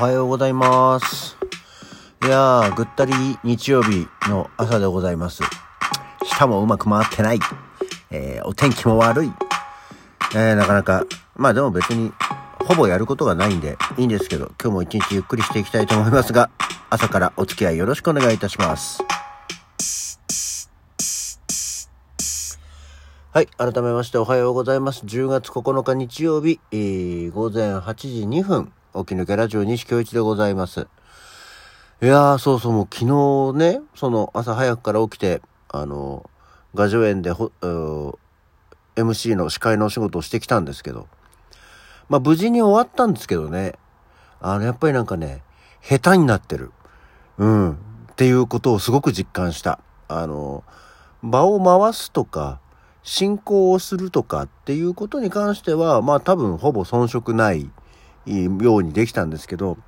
はようございます。いやー、ぐったり日曜日の朝でございます。舌もうまく回ってない。えー、お天気も悪い。えー、なかなか、まあでも別に、ほぼやることがないんでいいんですけど、今日も一日ゆっくりしていきたいと思いますが、朝からお付き合いよろしくお願いいたします。はい。改めましておはようございます。10月9日日曜日、えー、午前8時2分、起き抜けラジオ西京一でございます。いやー、そうそう、もう昨日ね、その朝早くから起きて、あの、画助園でほ、うー MC の司会のお仕事をしてきたんですけど、まあ無事に終わったんですけどね、あの、やっぱりなんかね、下手になってる。うん。っていうことをすごく実感した。あの、場を回すとか、進行をするとかっていうことに関しては、まあ多分ほぼ遜色ないようにできたんですけど、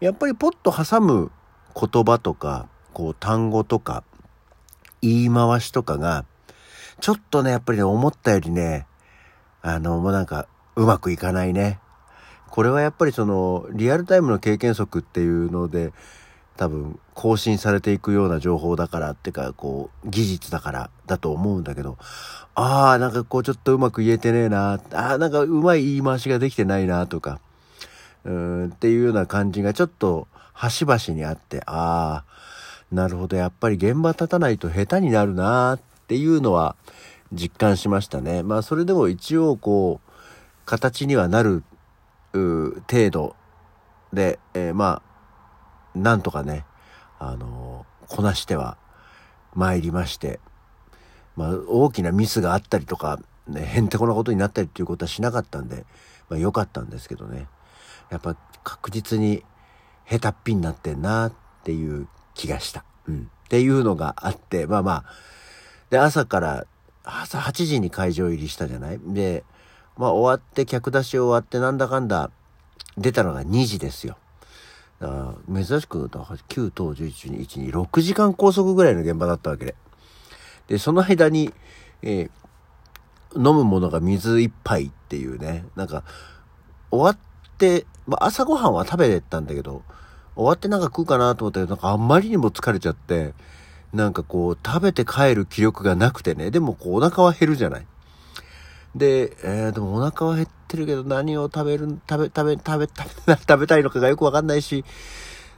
やっぱりポッと挟む言葉とか、こう単語とか、言い回しとかが、ちょっとね、やっぱりね、思ったよりね、あの、もうなんか、うまくいかないね。これはやっぱりその、リアルタイムの経験則っていうので、多分、更新されていくような情報だからってか、こう、技術だからだと思うんだけど、ああ、なんかこうちょっとうまく言えてねえな、ああ、なんかうまい言い回しができてないなとか、うーん、っていうような感じがちょっと端々にあって、ああ、なるほど、やっぱり現場立たないと下手になるなっていうのは実感しましたね。まあそれでも一応こう、形にはなる、う程度で、えーまあ、なんとかね、あのこなしては参りまして、まあ、大きなミスがあったりとか、ね、へんてこなことになったりっていうことはしなかったんで、まあ良かったんですけどね。やっぱ確実に下手っぴになってんなっていう気がした。うん。っていうのがあって、まあまあ、で、朝から、朝8時に会場入りしたじゃない？で、まあ終わって、客出し終わって、なんだかんだ、出たのが2時ですよ。だから珍しく、9等11に、1、2、6時間拘束ぐらいの現場だったわけで。で、その間に、えー飲むものが水一杯っていうね、なんか、終わって、まあ、朝ごはんは食べてたんだけど、終わってなんか食うかなと思ったけど、なんかあんまりにも疲れちゃって、なんかこう、食べて帰る気力がなくてね、でもこう、お腹は減るじゃない。で、えー、でもお腹は減っててるけど何を食べる、食べ、食べ、食べ、食べ、食べたいのかがよくわかんないし、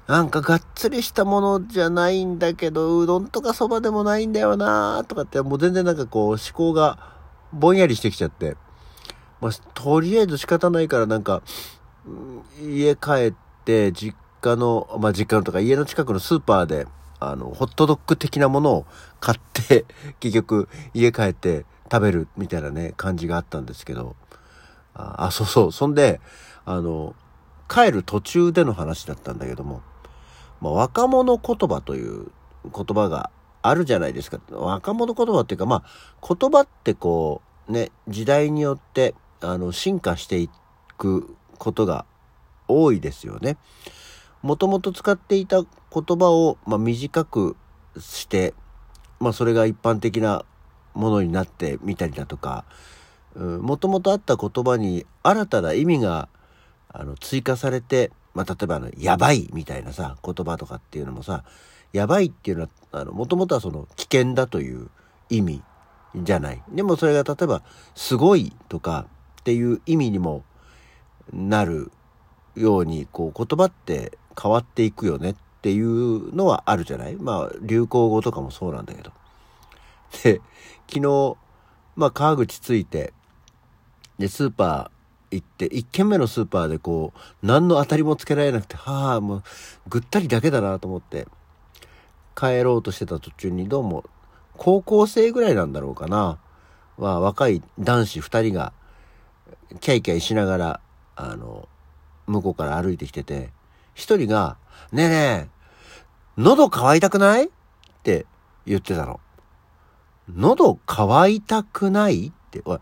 なんかがっつりしたものじゃないんだけど、うどんとかそばでもないんだよなとかって、もう全然なんかこう思考がぼんやりしてきちゃって。まあ、とりあえず仕方ないからなんか、家帰って実家の、まあ、実家のとか家の近くのスーパーで、あの、ホットドッグ的なものを買って、結局家帰って食べるみたいなね、感じがあったんですけど、あ、そうそう、そんで、あの、帰る途中での話だったんだけども、まあ、若者言葉という言葉があるじゃないですか。若者言葉っていうか、まあ、言葉ってこう、ね、時代によって、あの、進化していくことが多いですよね。もともと使っていた言葉を、まあ、短くして、まあ、それが一般的なものになってみたりだとか、もともとあった言葉に新たな意味があの追加されて、まあ、例えばあの、やばいみたいなさ、言葉とかっていうのもさ、やばいっていうのは、もともとはその危険だという意味じゃない。でもそれが例えば、すごいとかっていう意味にもなるように、こう言葉って変わっていくよねっていうのはあるじゃない？まあ、流行語とかもそうなんだけど。で、昨日、まあ、川口着いて、で、スーパー行って、一軒目のスーパーでこう、何の当たりもつけられなくて、はあ、もう、ぐったりだけだなと思って、帰ろうとしてた途中に、どうも、高校生ぐらいなんだろうかな、は、若い男子二人が、キャイキャイしながら、あの、向こうから歩いてきてて、一人が、ねえねえ、喉乾いたくないって言ってたの。喉乾いたくないって、おい、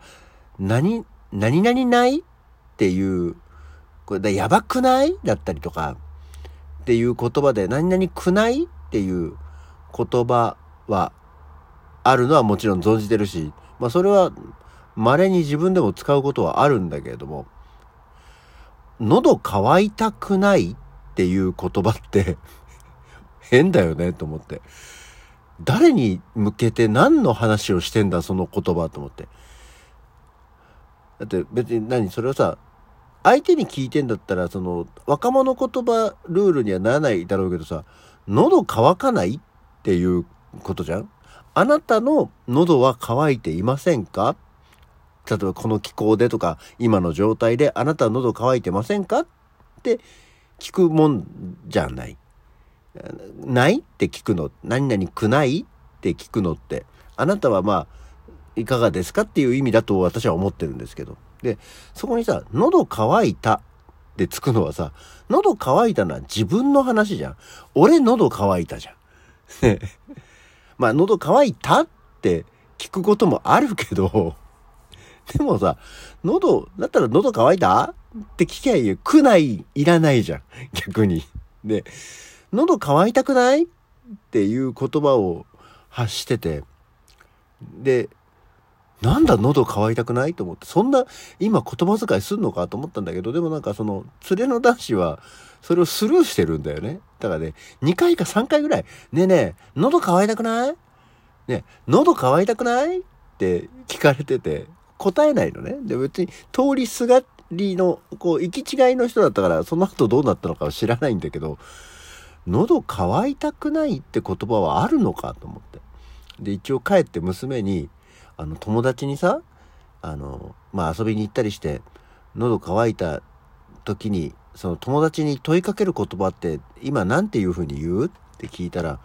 何、何々ない？っていう、これだやばくない？だったりとか、っていう言葉で、何々くない？っていう言葉はあるのはもちろん存じてるし、まあそれは稀に自分でも使うことはあるんだけれども、喉乾いたくない？っていう言葉って変だよね？と思って。誰に向けて何の話をしてんだ？その言葉？と思って。だって別に何それをさ、相手に聞いてんだったら、その、若者言葉ルールにはならないだろうけどさ、喉乾かないっていうことじゃん？あなたの喉は乾いていませんか？例えばこの気候でとか、今の状態であなた喉乾いてませんか？って聞くもんじゃない。ないって聞くの？何々くない？って聞くのって。あなたはまあ、いかがですかっていう意味だと私は思ってるんですけど。で、そこにさ、喉乾いたってつくのはさ、喉乾いたのは自分の話じゃん。俺喉乾いたじゃん。まあ、喉乾いたって聞くこともあるけど、でもさ、喉、だったら喉乾いたって聞きゃいいよ。くない、いらないじゃん。逆に。で、喉乾いたくないっていう言葉を発してて、で、なんだ喉乾いたくないと思って、そんな今言葉遣いすんのかと思ったんだけど、でもなんかその連れの男子はそれをスルーしてるんだよね。だからね、2回か3回ぐらい、ねえねえ、喉乾いたくない？ね喉乾いたくない？って聞かれてて、答えないのね。で、別に通りすがりの、こう、行き違いの人だったから、その後どうなったのかは知らないんだけど、喉乾いたくないって言葉はあるのかと思って。で、一応帰って娘に、あの、友達にさ、あの、まあ、遊びに行ったりして、喉乾いた時に、その友達に問いかける言葉って、今何ていう風に言う？って聞いたら、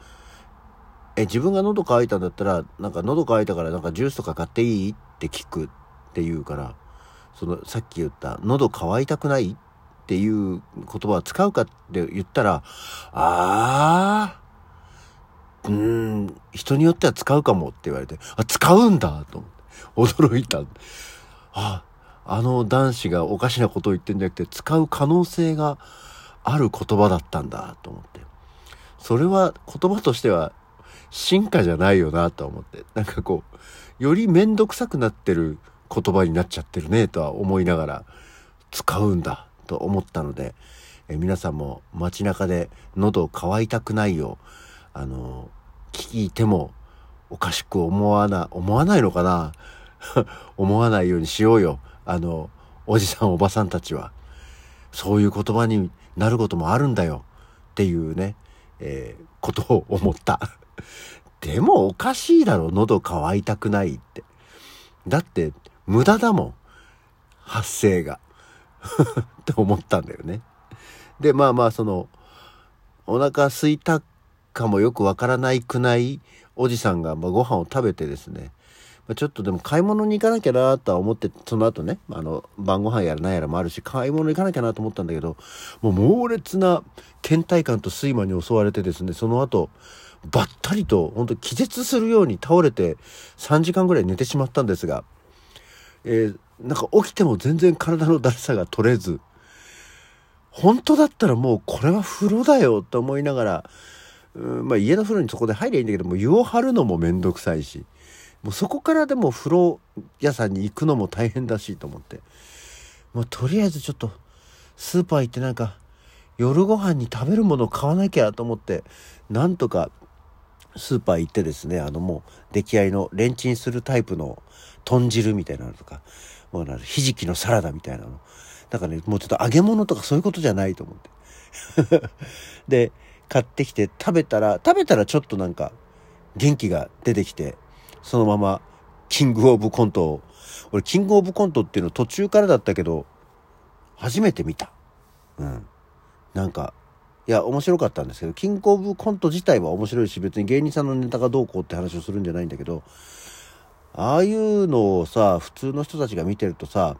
え、自分が喉乾いたんだったら、なんか喉乾いたからなんかジュースとか買っていい？って聞くって言うから、そのさっき言った喉乾いたくない？っていう言葉を使うかって言ったら、あー、うん、人によっては使うかもって言われて、あ、使うんだと思って、驚いた。あ、あの男子がおかしなことを言ってんじゃなくて、使う可能性がある言葉だったんだと思って。それは言葉としては進化じゃないよなと思って。なんかこう、よりめんどくさくなってる言葉になっちゃってるねとは思いながら、使うんだと思ったので、え皆さんも街中で喉を乾いたくないよう、あの、聞いてもおかしく思わな、思わないのかな？思わないようにしようよ。あの、おじさんおばさんたちは。そういう言葉になることもあるんだよ。っていうね、えー、ことを思った。でもおかしいだろ、喉乾いたくないって。だって、無駄だもん。発声が。って思ったんだよね。で、まあまあ、その、お腹空いたかもよくわからないくないおじさんが、まあ、ご飯を食べてですね、まあ、ちょっとでも買い物に行かなきゃなとは思って、その後ね、あの、晩ご飯やら何やらもあるし、買い物行かなきゃなと思ったんだけど、もう猛烈な倦怠感と睡魔に襲われてですね、その後、ばったりと、本当気絶するように倒れて、3時間ぐらい寝てしまったんですが、えー、なんか起きても全然体のだるさが取れず、本当だったらもうこれは風呂だよと思いながら、まあ家の風呂にそこで入りゃいいんだけども湯を張るのもめんどくさいしもうそこからでも風呂屋さんに行くのも大変だしと思って。もうとりあえずちょっとスーパー行ってなんか夜ご飯に食べるものを買わなきゃと思ってなんとかスーパー行ってですねあのもう出来合いのレンチンするタイプの豚汁みたいなのとかもうひじきのサラダみたいなの。だからねもうちょっと揚げ物とかそういうことじゃないと思って。で買ってきて食べたら食べたらちょっとなんか元気が出てきてそのままキングオブコントを俺キングオブコントっていうの途中からだったけど初めて見た。うん。なんかいや、面白かったんですけど、キングオブコント自体は面白いし、別に芸人さんのネタがどうこうって話をするんじゃないんだけど、ああいうのをさ、普通の人たちが見てるとさ、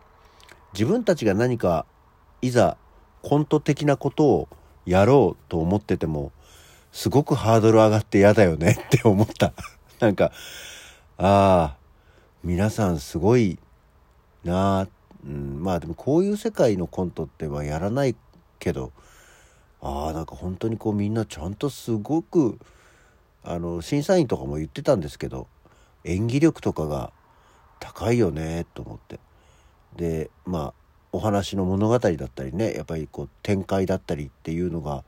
自分たちが何か、いざコント的なことをやろうと思ってても、すごくハードル上がって嫌だよね って思った。なんか、ああ、皆さんすごいなあ、うん、まあでもこういう世界のコントってはやらないけど、ああなんか本当にこうみんなちゃんとすごくあの審査員とかも言ってたんですけど演技力とかが高いよねと思ってでまあお話の物語だったりねやっぱりこう展開だったりっていうのが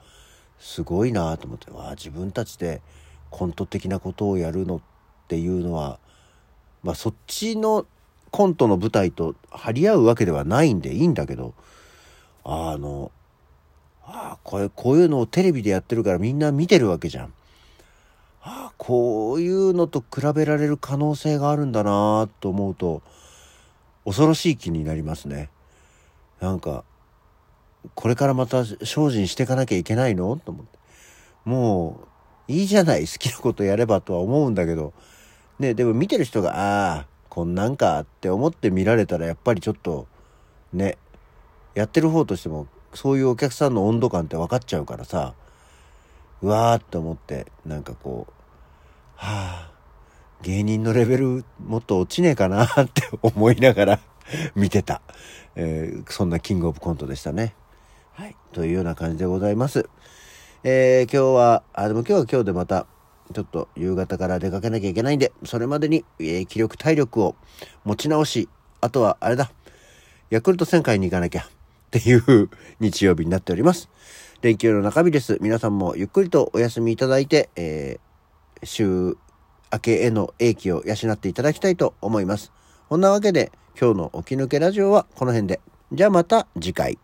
すごいなと思ってわあ自分たちでコント的なことをやるのっていうのはまあそっちのコントの舞台と張り合うわけではないんでいいんだけどあのあこれこういうのをテレビでやってるからみんな見てるわけじゃん。あこういうのと比べられる可能性があるんだなと思うと恐ろしい気になりますね。なんかこれからまた精進していかなきゃいけないの？と思って。もういいじゃない好きなことやればとは思うんだけど。ねでも見てる人がああこんなんかって思って見られたらやっぱりちょっとねやってる方としてもそういうお客さんの温度感って分かっちゃうからさうわーって思ってなんかこうはあ芸人のレベルもっと落ちねえかなって思いながら。見てた、えー、そんなキングオブコントでしたね。はい。というような感じでございます。えー、今日は、あ、でも今日は今日でまた、ちょっと夕方から出かけなきゃいけないんで、それまでに、えー、気力体力を持ち直し、あとはあれだ、ヤクルト1000回に行かなきゃっていう日曜日になっております。連休の中日です。皆さんもゆっくりとお休みいただいて、えー、週明けへの英気を養っていただきたいと思います。こんなわけで、今日の起き抜けラジオはこの辺で。じゃあまた次回。